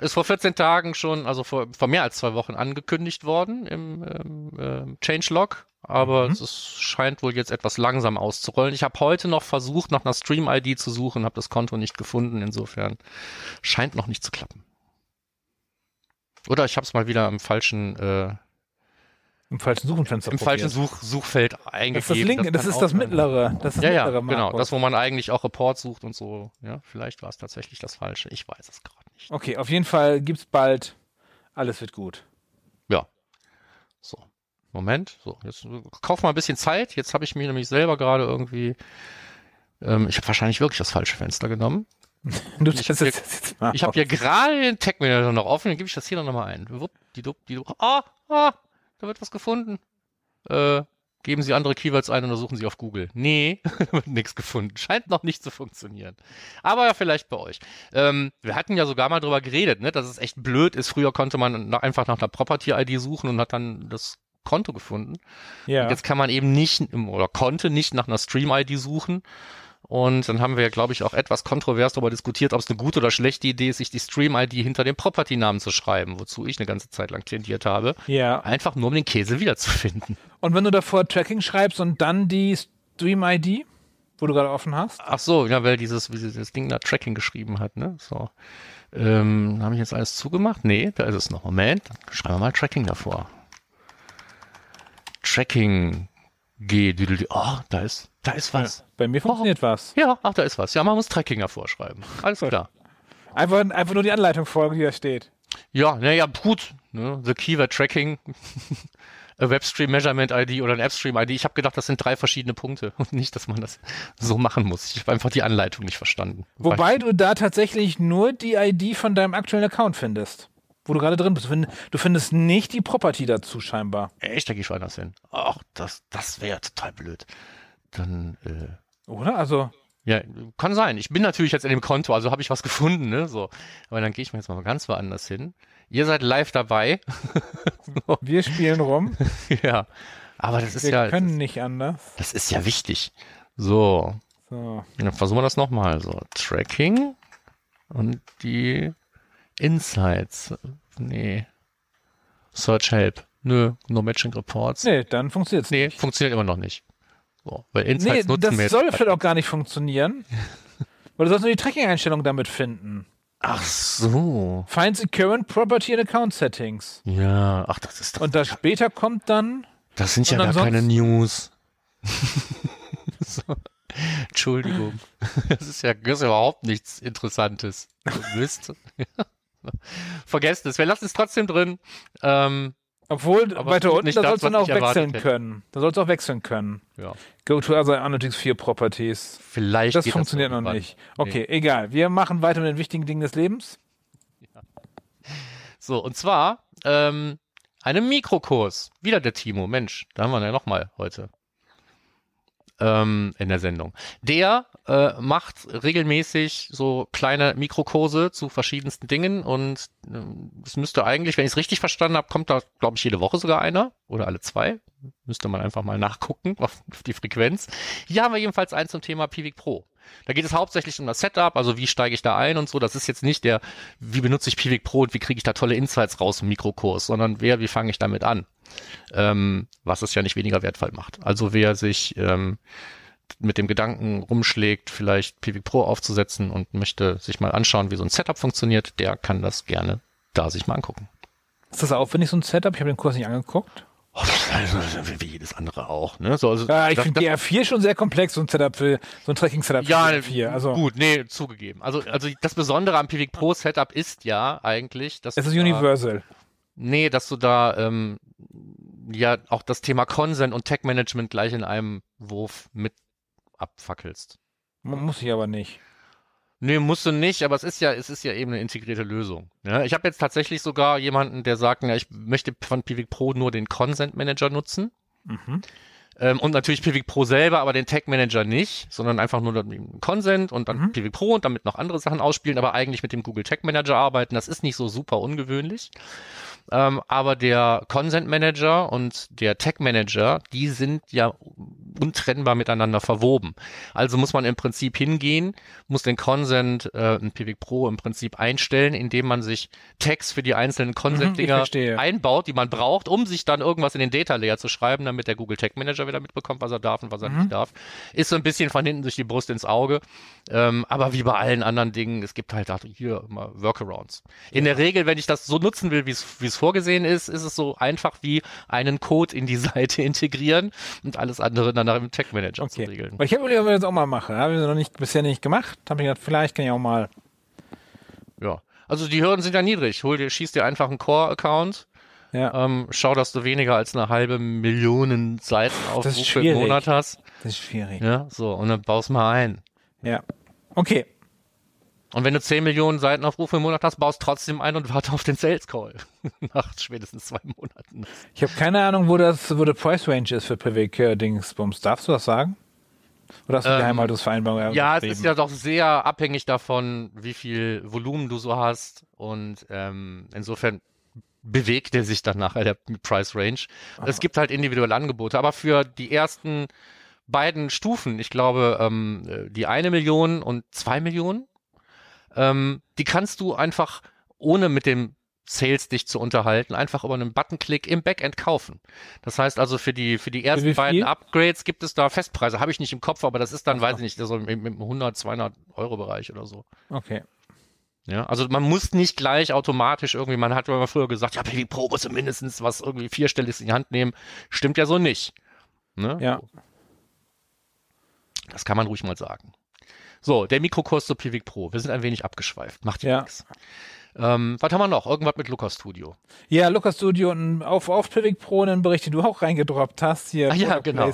ist vor 14 Tagen schon, also vor, vor mehr als zwei Wochen angekündigt worden im ähm, ähm, Changelog. Aber Mhm. es scheint wohl jetzt etwas langsam auszurollen. Ich habe heute noch versucht, nach einer Stream-ID zu suchen, habe das Konto nicht gefunden. Insofern scheint noch nicht zu klappen. Oder ich habe es mal wieder im falschen, äh, Im falschen Suchenfenster im falschen probiert. Such Suchfeld Das ist das eingegeben. linke, das, kann ist das mittlere. Das ist das Ja, ja, mittlere, genau. Das, wo man eigentlich auch Report sucht und so. Ja, vielleicht war es tatsächlich das Falsche. Ich weiß es gerade nicht. Okay, auf jeden Fall gibt's bald. Alles wird gut. Ja. So. Moment. So, jetzt äh, kauf mal ein bisschen Zeit. Jetzt habe ich mir nämlich selber gerade irgendwie. Ähm, ich habe wahrscheinlich wirklich das falsche Fenster genommen. [laughs] Du Ich hab habe aus. hier gerade den Tag Manager noch offen, dann gebe ich das hier noch mal ein. Wupp, die dupp, die dupp. Ah, ah, da wird was gefunden. Äh, geben Sie andere Keywords ein oder suchen Sie auf Google. Nee, [laughs] wird nichts gefunden. Scheint noch nicht zu funktionieren. Aber ja, vielleicht bei euch. Ähm, wir hatten ja sogar mal drüber geredet, ne, dass es echt blöd ist. Früher konnte man nach, einfach nach einer Property-ID suchen und hat dann das Konto gefunden. Ja. Und jetzt kann man eben nicht oder konnte nicht nach einer Stream-ID suchen. Und dann haben wir, glaube ich, auch etwas kontrovers darüber diskutiert, ob es eine gute oder schlechte Idee ist, sich die Stream-ID hinter dem Property-Namen zu schreiben, wozu ich eine ganze Zeit lang tendiert habe. ja. Einfach nur, um den Käse wiederzufinden. Und wenn du davor Tracking schreibst und dann die Stream-ID, wo du gerade offen hast? Ach so, ja, weil dieses, das Ding da Tracking geschrieben hat, ne? So. Ähm, habe ich jetzt alles zugemacht? Nee, da ist es noch. Moment, dann schreiben wir mal Tracking davor. Tracking G, oh, da ist, da ist was. Bei mir funktioniert was. Ja, ach, da ist was. Ja, man muss Tracking davor schreiben. Alles klar. Einfach, einfach nur die Anleitung folgen, die da steht. Ja, naja, gut. Ne? The Keyword Tracking, [laughs] a Webstream Measurement ID oder ein AppStream ID. Ich habe gedacht, das sind drei verschiedene Punkte [laughs] und nicht, dass man das [laughs] so machen muss. Ich habe einfach die Anleitung nicht verstanden. Wobei du da tatsächlich nur die ID von deinem aktuellen Account findest. Wo du gerade drin bist. Du find- Du findest nicht die Property dazu scheinbar. Echt, da gehe ich woanders hin. Ach, das, das wäre total blöd. Dann, äh, Oder? Also, ja, kann sein. Ich bin natürlich jetzt in dem Konto, also habe ich was gefunden, ne? So. Aber dann gehe ich mal jetzt mal ganz woanders hin. Ihr seid live dabei. [laughs] wir spielen rum. [laughs] ja. Aber das ist Wir ja, können nicht anders. das ist ja wichtig. So. So. Dann versuchen wir das nochmal. So, Tracking und die Insights. Nee. Search Help. Nö, No Matching Reports. Nee, dann funktioniert's Nee, nicht. funktioniert immer noch nicht. So, weil Nee, Insights nutzen das wir jetzt. soll vielleicht auch gar nicht funktionieren. [laughs] Weil du sollst nur die Tracking-Einstellung damit finden. Ach so. Find the current property and account settings. Ja, ach, das ist doch. Und das später kommt dann. Das sind ja gar keine News. [laughs] so. Entschuldigung. [laughs] Das ist ja das ist überhaupt nichts Interessantes. Mist. [laughs] Vergesst es. Wir lassen es trotzdem drin. Ähm, Obwohl, weiter unten, da das, sollst du dann auch wechseln können. Da sollst du auch wechseln können. ja. Go to other Analytics 4 Properties. Vielleicht Das funktioniert noch irgendwann. nicht. Okay, egal. Wir machen weiter mit den wichtigen Dingen des Lebens. So, und zwar ähm, einem Mikrokurs. Wieder der Timo. Mensch, da haben wir ihn ja nochmal heute ähm, in der Sendung. Der äh, macht regelmäßig so kleine Mikrokurse zu verschiedensten Dingen und ähm, es müsste eigentlich, wenn ich es richtig verstanden habe, kommt da, glaube ich, jede Woche sogar einer oder alle zwei. Müsste man einfach mal nachgucken auf, auf die Frequenz. Hier haben wir jedenfalls einen zum Thema Pivik Pro. Da geht es hauptsächlich um das Setup, also wie steige ich da ein und so. Das ist jetzt nicht der, wie benutze ich Pivik Pro und wie kriege ich da tolle Insights raus im Mikrokurs, sondern wer, wie fange ich damit an? Ähm, was es ja nicht weniger wertvoll macht. Also wer sich ähm, mit dem Gedanken rumschlägt, vielleicht Pivik Pro aufzusetzen und möchte sich mal anschauen, wie so ein Setup funktioniert, der kann das gerne da sich mal angucken. Ist das aufwendig, so ein Setup? Ich habe den Kurs nicht angeguckt. Oh, [laughs] wie jedes andere auch. Ne? So, also, Ja, ich finde GR4 schon sehr komplex, so ein Setup für, so ein Tracking-Setup Ja, für GR4. Also, gut, nee, zugegeben. Also, also das Besondere am Pivik Pro Setup ist ja eigentlich, dass es ist da- universal. Nee, dass du da ähm, ja auch das Thema Consent und Tech Management gleich in einem Wurf mit abfackelst. Man muss ich aber nicht. Nee, musst du nicht, aber es ist ja, es ist ja eben eine integrierte Lösung. Ja, ich habe jetzt tatsächlich sogar jemanden, der sagt, ja, ich möchte von Pivik Pro nur den Consent Manager nutzen. Mhm. Ähm, und natürlich Pivik Pro selber, aber den Tag Manager nicht, sondern einfach nur den Consent und dann Mhm. Pivik Pro und damit noch andere Sachen ausspielen, aber eigentlich mit dem Google Tag Manager arbeiten. Das ist nicht so super ungewöhnlich. Ähm, aber der Consent Manager und der Tag Manager, die sind ja untrennbar miteinander verwoben. Also muss man im Prinzip hingehen, muss den Consent äh, in Pivik Pro im Prinzip einstellen, indem man sich Tags für die einzelnen Mhm, Consent-Dinger einbaut, die man braucht, um sich dann irgendwas in den Data Layer zu schreiben, damit der Google Tag Manager wieder mitbekommt, was er darf und was er Mhm. nicht darf. Ist so ein bisschen von hinten durch die Brust ins Auge. Ähm, aber wie bei allen anderen Dingen, es gibt halt auch hier immer Workarounds. In der Regel, wenn ich das so nutzen will, wie es vorgesehen ist, ist es so einfach wie einen Code in die [laughs] Seite integrieren und alles andere dann nach dem Tag Manager Okay. zu regeln. Weil ich habe überlegt, ob ich das auch mal mache. Habe ich noch nicht, bisher nicht gemacht. Habe ich gedacht, vielleicht kann ich auch mal. Ja. Also die Hürden sind ja niedrig. Hol dir, schieß dir einfach einen Core-Account, Ja, ähm, schau, dass du weniger als eine halbe Million Seiten auf im. Monat hast. das ist schwierig. Ja, so, und dann baust mal ein. Ja. Okay. Und wenn du 10 Millionen Seitenaufrufe im Monat hast, baust trotzdem ein und warte auf den Sales Call. [laughs] Nach spätestens zwei Monaten. Ich habe keine Ahnung, wo das, wo der Price Range ist für PWK-Dingsbums. Darfst du das sagen? Oder hast du Ähm, Geheimhaltungsvereinbarung Ja, es ist ja doch sehr abhängig davon, wie viel Volumen du so hast. Und ähm, insofern bewegt er sich dann nachher, der Price Range. Aha. Es gibt halt individuelle Angebote, aber für die ersten beiden Stufen, ich glaube, ähm, die eine Million und zwei Millionen, ähm, die kannst du einfach ohne mit dem Sales dich zu unterhalten, einfach über einen Buttonklick im Backend kaufen. Das heißt also für die für die ersten beiden Upgrades gibt es da Festpreise. Habe ich nicht im Kopf, aber das ist dann, Ach, weiß ich nicht, so im, im 100, 200 Euro Bereich oder so. Okay. Ja, also man muss nicht gleich automatisch irgendwie, man hat immer früher gesagt, ja, Baby Pro muss mindestens was irgendwie vierstelliges in die Hand nehmen. Stimmt ja so nicht. Ne? Ja. Das kann man ruhig mal sagen. So, der Mikrokurs zu Pivik Pro. Wir sind ein wenig abgeschweift. Macht ja, nichts. Ähm, was haben wir noch? Irgendwas mit Lucas Studio. Ja, Lucas Studio und auf, auf Pivik Pro einen Bericht, den du auch reingedroppt hast. Hier, Ach ja, genau.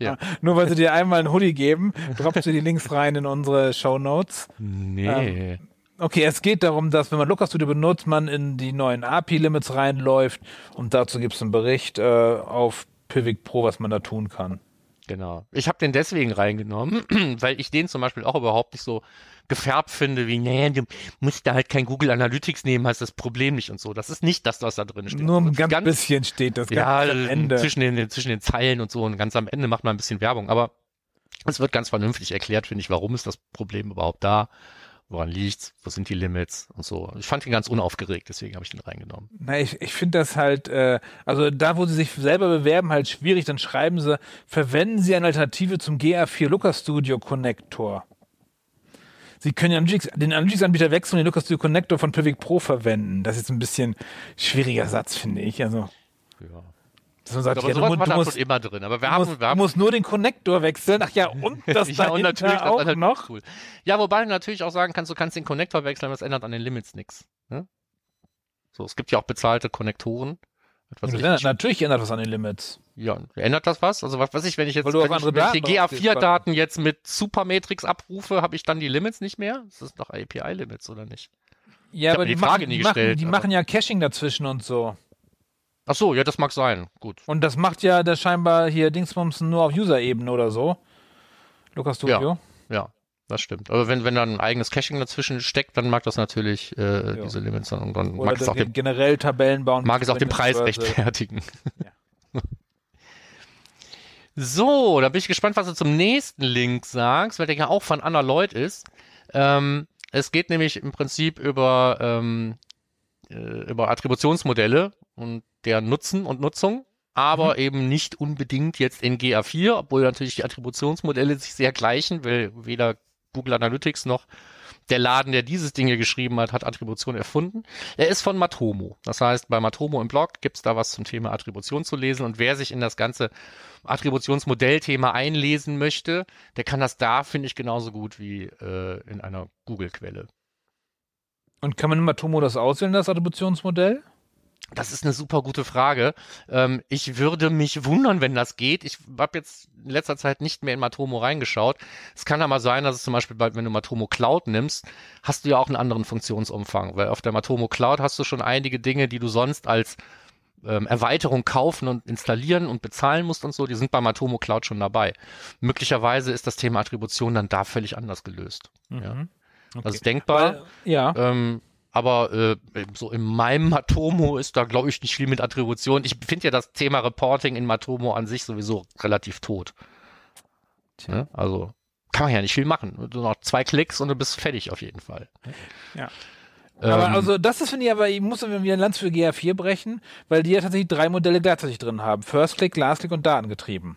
Ja. Nur weil sie dir einmal einen Hoodie geben, droppst du die Links rein in unsere Show Notes. Nee. Ähm, Okay, es geht darum, dass wenn man Lucas Studio benutzt, man in die neuen API-Limits reinläuft und dazu gibt es einen Bericht äh, auf Pivik Pro, was man da tun kann. Genau. Ich habe den deswegen reingenommen, [clears throat] weil ich den zum Beispiel auch überhaupt nicht so gefärbt finde, wie, nee, du musst da halt kein Google Analytics nehmen, hast das Problem nicht und so. Das ist nicht das, was da drin steht. Nur ein ganz, ganz bisschen steht das ja, ganz am Ende. Zwischen den, zwischen den Zeilen und so und ganz am Ende macht man ein bisschen Werbung. Aber es wird ganz vernünftig erklärt, finde ich, warum ist das Problem überhaupt da woran liegt's, wo sind die Limits und so. Ich fand ihn ganz unaufgeregt, deswegen habe ich den reingenommen. Na, ich, ich finde das halt, äh, also da, wo sie sich selber bewerben, halt schwierig, dann schreiben sie, verwenden sie eine Alternative zum GA4 Lucas Studio Connector. Sie können den Analytics, den Analytics-Anbieter wechseln und den Lucas Studio Connector von Pivik Pro verwenden. Das ist jetzt ein bisschen schwieriger Satz, finde ich. Also. Ja. Dass man sagt, aber ja, sowas du, war du musst, immer drin. Aber wir haben, musst, wir haben, du musst nur den Connector wechseln. Ach ja, und [laughs] das ja, und natürlich, auch das noch. Cool. Ja, wobei du natürlich auch sagen kannst, du kannst den Connector wechseln, aber das ändert an den Limits nichts. Ne? So, es gibt ja auch bezahlte Konnektoren. Ja, natürlich ändert das an den Limits. Ja, ändert das was? Also was weiß ich, wenn ich jetzt wenn ich, die GA4-Daten jetzt mit Supermatrix abrufe, habe ich dann die Limits nicht mehr? Das ist doch API-Limits, oder nicht? Ja, aber die, die Frage machen, nie gestellt. Die, machen ja Caching dazwischen und so. Ach so, ja, das mag sein. Gut. Und das macht ja der scheinbar hier Dingsbums nur auf User-Ebene oder so. Lucas Studio. Ja, ja, das stimmt. Aber wenn, wenn da ein eigenes Caching dazwischen steckt, dann mag das natürlich äh, diese Limits dann, und dann oder mag es auch den, generell Tabellen bauen. Mag es auch den Preis rechtfertigen. Ja. [laughs] so, da bin ich gespannt, was du zum nächsten Link sagst, weil der ja auch von Anna Lloyd ist. Ähm, es geht nämlich im Prinzip über ähm, äh, über Attributionsmodelle und der Nutzen und Nutzung, aber mhm. eben nicht unbedingt jetzt in GA4, obwohl natürlich die Attributionsmodelle sich sehr gleichen, weil weder Google Analytics noch der Laden, der dieses Ding hier geschrieben hat, hat Attribution erfunden. Er ist von Matomo. Das heißt, bei Matomo im Blog gibt es da was zum Thema Attribution zu lesen. Und wer sich in das ganze Attributionsmodellthema einlesen möchte, der kann das da, finde ich, genauso gut wie äh, in einer Google-Quelle. Und kann man in Matomo das auswählen, das Attributionsmodell? Das ist eine super gute Frage. Ähm, ich würde mich wundern, wenn das geht. Ich habe jetzt in letzter Zeit nicht mehr in Matomo reingeschaut. Es kann aber sein, dass es zum Beispiel, bald, wenn du Matomo Cloud nimmst, hast du ja auch einen anderen Funktionsumfang, weil auf der Matomo Cloud hast du schon einige Dinge, die du sonst als ähm, Erweiterung kaufen und installieren und bezahlen musst und so, die sind bei Matomo Cloud schon dabei. Möglicherweise ist das Thema Attribution dann da völlig anders gelöst. Mhm. Ja. Okay. Das ist denkbar. Weil, ja. Ähm, aber äh, so in meinem Matomo ist da, glaube ich, nicht viel mit Attribution. Ich finde ja das Thema Reporting in Matomo an sich sowieso relativ tot. Ja, also kann man ja nicht viel machen. Du noch zwei Klicks und du bist fertig auf jeden Fall. Ja. Ähm, aber also das ist, finde ich, aber ich muss wieder ein Lanz für GA4 brechen, weil die ja tatsächlich drei Modelle gleichzeitig drin haben. First Click, Last Click und Datengetrieben.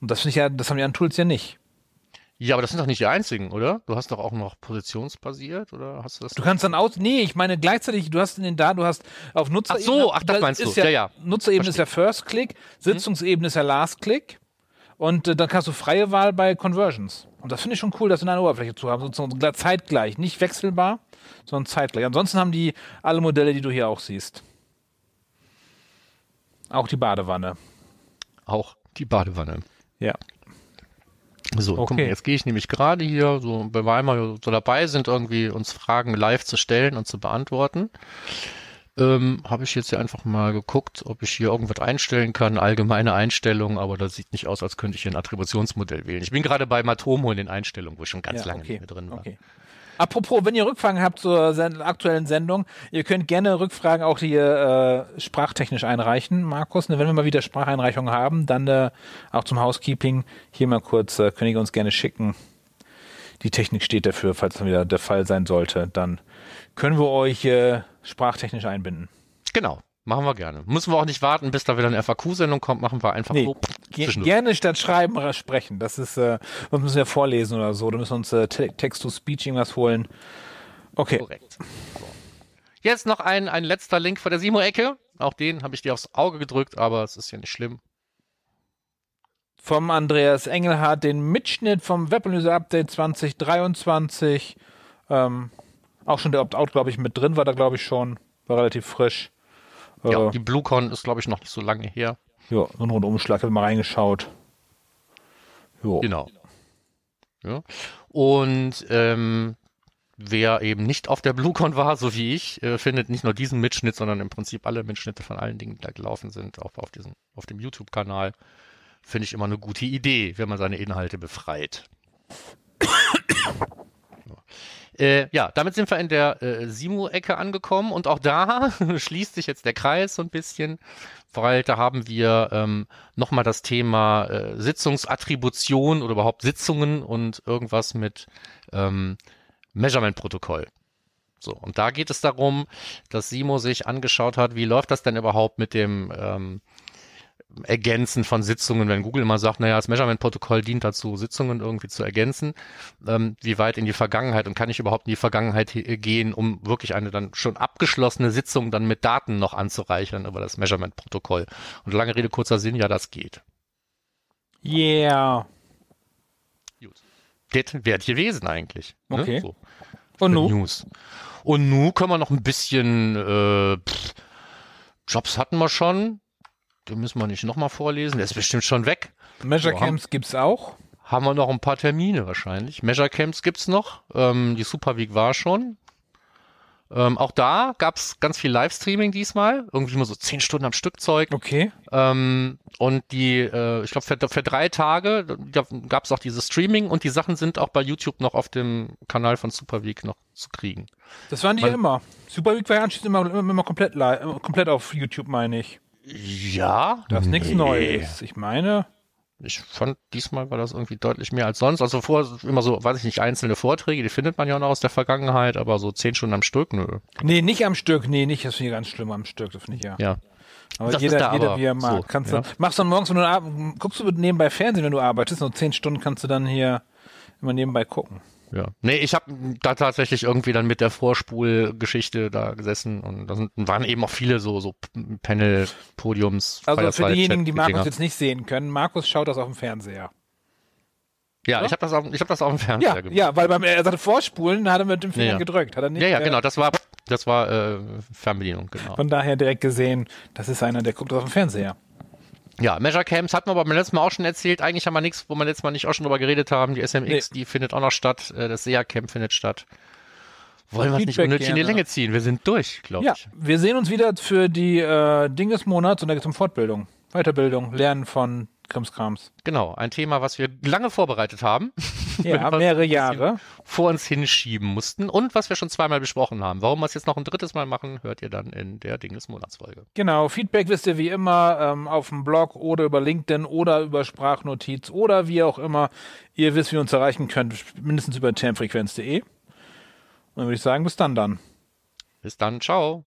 Und das finde ich ja, das haben die anderen Tools ja nicht. Ja, aber das sind doch nicht die einzigen, oder? Du hast doch auch noch positionsbasiert, oder hast du das? Du kannst dann aus, nee, ich meine gleichzeitig, du hast in den Daten, du hast auf Nutzerebene. Ach so, ach, das meinst du, ja, ja. ja. Nutzerebene ist ja First Click, Sitzungsebene hm. ist ja Last Click und äh, dann kannst du freie Wahl bei Conversions. Und das finde ich schon cool, das in einer Oberfläche zu haben, sozusagen zeitgleich, nicht wechselbar, sondern zeitgleich. Ansonsten haben die alle Modelle, die du hier auch siehst. Auch die Badewanne. Auch die Badewanne. Ja. So, okay. guck mal, jetzt gehe ich nämlich gerade hier, so, wenn wir einmal so dabei sind, irgendwie uns Fragen live zu stellen und zu beantworten, ähm, habe ich jetzt hier einfach mal geguckt, ob ich hier irgendwas einstellen kann, allgemeine Einstellungen, aber das sieht nicht aus, als könnte ich hier ein Attributionsmodell wählen. Ich bin gerade bei Matomo in den Einstellungen, wo ich schon ganz ja, lange okay. nicht mehr drin war. Okay. Apropos, wenn ihr Rückfragen habt zur sen aktuellen Sendung, ihr könnt gerne Rückfragen auch hier äh, sprachtechnisch einreichen, Markus. Ne, wenn wir mal wieder Spracheinreichungen haben, dann äh, auch zum Housekeeping hier mal kurz, äh, könnt ihr uns gerne schicken. Die Technik steht dafür, falls das wieder der Fall sein sollte. Dann können wir euch äh, sprachtechnisch einbinden. Genau. Machen wir gerne. Müssen wir auch nicht warten, bis da wieder eine FAQ-Sendung kommt, machen wir einfach Nee, so. Gerne statt schreiben oder sprechen. Das ist, äh, sonst müssen wir vorlesen oder so. Da müssen wir uns äh, Te- Text-to-Speech irgendwas holen. Okay. Korrekt. So. Jetzt noch ein, ein letzter Link vor der Simo-Ecke. Auch den habe ich dir aufs Auge gedrückt, aber es ist ja nicht schlimm. Vom Andreas Engelhardt den Mitschnitt vom Webanalyse-Update 2023. Ähm, auch schon der Opt-out, glaube ich, mit drin war da, glaube ich, schon. War relativ frisch. Äh, Ja, ja, die BlueCon ist, glaube ich, noch nicht so lange her. So ein Rundumschlag, habe mal reingeschaut. Jo. Genau. Ja. Und ähm, wer eben nicht auf der BlueCon war, so wie ich, äh, findet nicht nur diesen Mitschnitt, sondern im Prinzip alle Mitschnitte von allen Dingen, die da gelaufen sind, auch auf, diesem, auf dem YouTube-Kanal. Finde ich immer eine gute Idee, wenn man seine Inhalte befreit. Äh, ja, damit sind wir in der äh, Simu-Ecke angekommen und auch da [laughs] schließt sich jetzt der Kreis so ein bisschen, weil da haben wir ähm, nochmal das Thema äh, Sitzungsattribution oder überhaupt Sitzungen und irgendwas mit ähm, Measurement-Protokoll. So, und da geht es darum, dass Simo sich angeschaut hat, wie läuft das denn überhaupt mit dem ähm, Ergänzen von Sitzungen, wenn Google immer sagt, naja, das Measurement-Protokoll dient dazu, Sitzungen irgendwie zu ergänzen, ähm, wie weit in die Vergangenheit und kann ich überhaupt in die Vergangenheit he- gehen, um wirklich eine dann schon abgeschlossene Sitzung dann mit Daten noch anzureichern über das Measurement-Protokoll. Und lange Rede, kurzer Sinn, ja, das geht. Yeah. Gut. Das wäre gewesen eigentlich. Ne? Okay. So. Und nu? News. Und nu können wir noch ein bisschen äh, pff, Jobs hatten wir schon. Den müssen wir nicht nochmal vorlesen. Der ist bestimmt schon weg. Measure So, Camps gibt's auch. Haben wir noch ein paar Termine wahrscheinlich. Measure Camps gibt's noch. Ähm, die Super Week war schon. Ähm, auch da gab's ganz viel Livestreaming diesmal. Irgendwie immer so zehn Stunden am Stück Zeug. Okay. Ähm, und die, äh, ich glaube, für, für drei Tage da gab's auch dieses Streaming und die Sachen sind auch bei YouTube noch auf dem Kanal von Super Week noch zu kriegen. Das waren die Weil- immer. Super Week war ja anschließend immer, immer, immer komplett, li- äh, komplett auf YouTube, meine ich. Ja, Das ist nichts Nee. Neues. Ich meine, ich fand, diesmal war das irgendwie deutlich mehr als sonst. Also vorher immer so, weiß ich nicht, einzelne Vorträge, die findet man ja noch aus der Vergangenheit, aber so zehn Stunden am Stück, nö. nee, nicht am Stück. Nee, nicht. Das finde ich ganz schlimm am Stück. Das finde ich ja. Ja. Aber Das ist jeder, da jeder aber wie er mag. so, kannst ja. du, machst du dann morgens, wenn du guckst du nebenbei Fernsehen, wenn du arbeitest, nur zehn Stunden kannst du dann hier immer nebenbei gucken. Ja. Nee, ich habe da tatsächlich irgendwie dann mit der Vorspulgeschichte da gesessen und da sind, waren eben auch viele so, so Panel, Podiums, Also für diejenigen, die Markus jetzt nicht sehen können, Markus schaut das auf dem Fernseher. Ja, ich habe das, auf- ich hab das auf dem Fernseher Ja, gemacht. ja, weil beim er sagte Vorspulen, hat er mit dem Finger Ja, ja. gedrückt. Hat er nicht, Ja, ja, äh, genau, das war, das war äh, Fernbedienung, genau. Von daher direkt gesehen, das ist einer, der guckt auf dem Fernseher. Ja, Measure Camps hatten wir aber beim letzten Mal auch schon erzählt. Eigentlich haben wir nichts, wo wir letztes Mal nicht auch schon drüber geredet haben. Die SMX, die findet auch noch statt. Äh, Das SEA Camp findet statt. Wollen wir es nicht unnötig in die gerne. Länge ziehen? Wir sind durch, glaube Ja, ich. wir sehen uns wieder für die äh, Ding des Monats und da geht es um Fortbildung, Weiterbildung, Lernen von Krimskrams. Genau, ein Thema, was wir lange vorbereitet haben, [laughs] Ja, mehrere Jahre. vor uns hinschieben mussten und was wir schon zweimal besprochen haben. Warum wir es jetzt noch ein drittes Mal machen, hört ihr dann in der Ding des Monatsfolge. Genau, Feedback wisst ihr wie immer ähm, auf dem Blog oder über LinkedIn oder über Sprachnotiz oder wie auch immer. Ihr wisst, wie ihr uns erreichen könnt, mindestens über termfrequenz.de. Und dann würde ich sagen, bis dann dann. Bis dann, ciao.